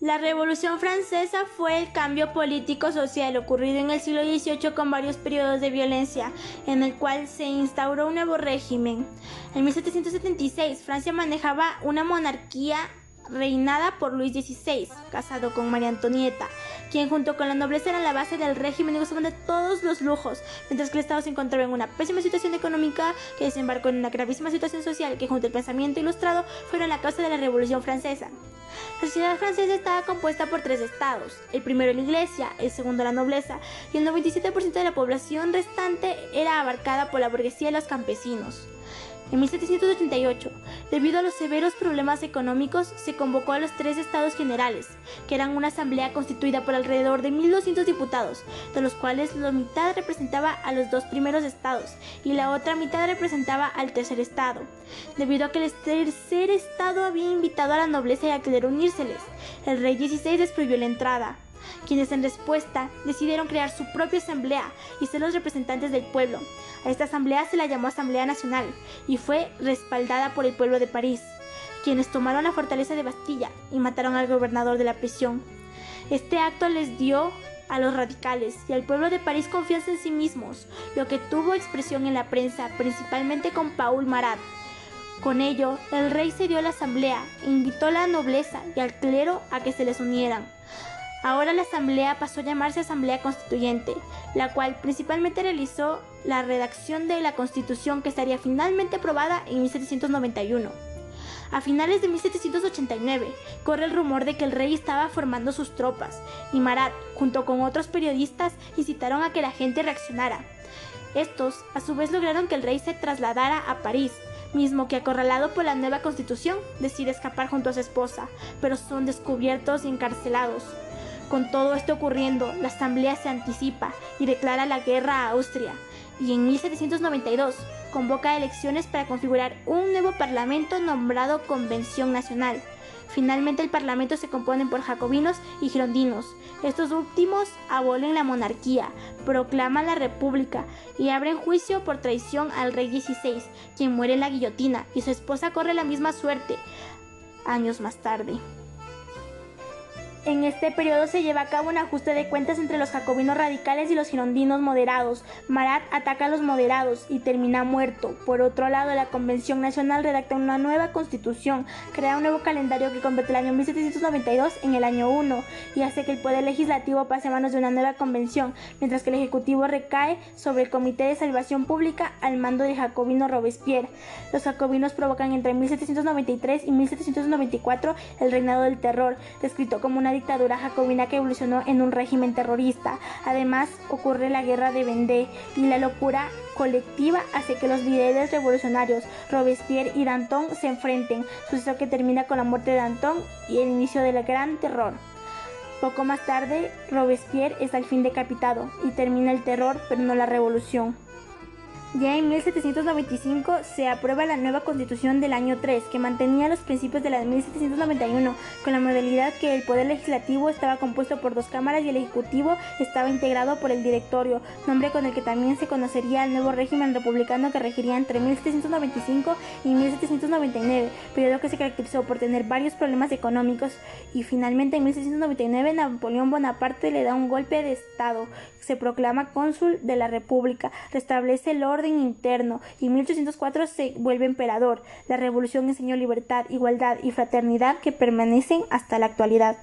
La Revolución Francesa fue el cambio político-social ocurrido en el siglo XVIII con varios periodos de violencia, en el cual se instauró un nuevo régimen. En 1776, Francia manejaba una monarquía reinada por Luis XVI, casado con María Antonieta, quien junto con la nobleza era la base del régimen y gozaban de todos los lujos, mientras que el Estado se encontraba en una pésima situación económica que desembarcó en una gravísima situación social que junto al pensamiento ilustrado fueron la causa de la Revolución Francesa. La sociedad francesa estaba compuesta por tres estados, el primero la iglesia, el segundo la nobleza y el 97% de la población restante era abarcada por la burguesía y los campesinos. En 1788, debido a los severos problemas económicos, se convocó a los tres estados generales, que eran una asamblea constituida por alrededor de 1.200 diputados, de los cuales la mitad representaba a los dos primeros estados y la otra mitad representaba al tercer estado. Debido a que el tercer estado había invitado a la nobleza y a querer unírseles, el rey XVI les prohibió la entrada quienes en respuesta decidieron crear su propia asamblea y ser los representantes del pueblo. A esta asamblea se la llamó Asamblea Nacional y fue respaldada por el pueblo de París, quienes tomaron la fortaleza de Bastilla y mataron al gobernador de la prisión. Este acto les dio a los radicales y al pueblo de París confianza en sí mismos, lo que tuvo expresión en la prensa, principalmente con Paul Marat. Con ello, el rey cedió la asamblea e invitó a la nobleza y al clero a que se les unieran. Ahora la Asamblea pasó a llamarse Asamblea Constituyente, la cual principalmente realizó la redacción de la Constitución que estaría finalmente aprobada en 1791. A finales de 1789, corre el rumor de que el rey estaba formando sus tropas, y Marat, junto con otros periodistas, incitaron a que la gente reaccionara. Estos, a su vez, lograron que el rey se trasladara a París, mismo que acorralado por la nueva constitución, decide escapar junto a su esposa, pero son descubiertos y encarcelados. Con todo esto ocurriendo, la Asamblea se anticipa y declara la guerra a Austria, y en 1792 convoca elecciones para configurar un nuevo parlamento nombrado Convención Nacional. Finalmente el parlamento se compone por jacobinos y girondinos. Estos últimos abolen la monarquía, proclaman la república y abren juicio por traición al rey XVI, quien muere en la guillotina y su esposa corre la misma suerte años más tarde. En este periodo se lleva a cabo un ajuste de cuentas entre los jacobinos radicales y los girondinos moderados. Marat ataca a los moderados y termina muerto. Por otro lado, la Convención Nacional redacta una nueva constitución, crea un nuevo calendario que convierte el año 1792 en el año 1 y hace que el poder legislativo pase a manos de una nueva convención, mientras que el ejecutivo recae sobre el Comité de Salvación Pública al mando del jacobino Robespierre. Los jacobinos provocan entre 1793 y 1794 el reinado del terror, descrito como una dictadura jacobina que evolucionó en un régimen terrorista. Además, ocurre la guerra de Vendée y la locura colectiva hace que los líderes revolucionarios Robespierre y Danton se enfrenten, suceso que termina con la muerte de Danton y el inicio del gran terror. Poco más tarde, Robespierre es al fin decapitado y termina el terror, pero no la revolución. Ya en 1795 se aprueba la nueva constitución del año 3, que mantenía los principios de la de 1791, con la modalidad que el poder legislativo estaba compuesto por dos cámaras y el ejecutivo estaba integrado por el directorio, nombre con el que también se conocería el nuevo régimen republicano que regiría entre 1795 y 1799, periodo que se caracterizó por tener varios problemas económicos. Y finalmente en 1799 Napoleón Bonaparte le da un golpe de estado, se proclama cónsul de la República, restablece el orden interno y 1804 se vuelve emperador. La revolución enseñó libertad, igualdad y fraternidad que permanecen hasta la actualidad.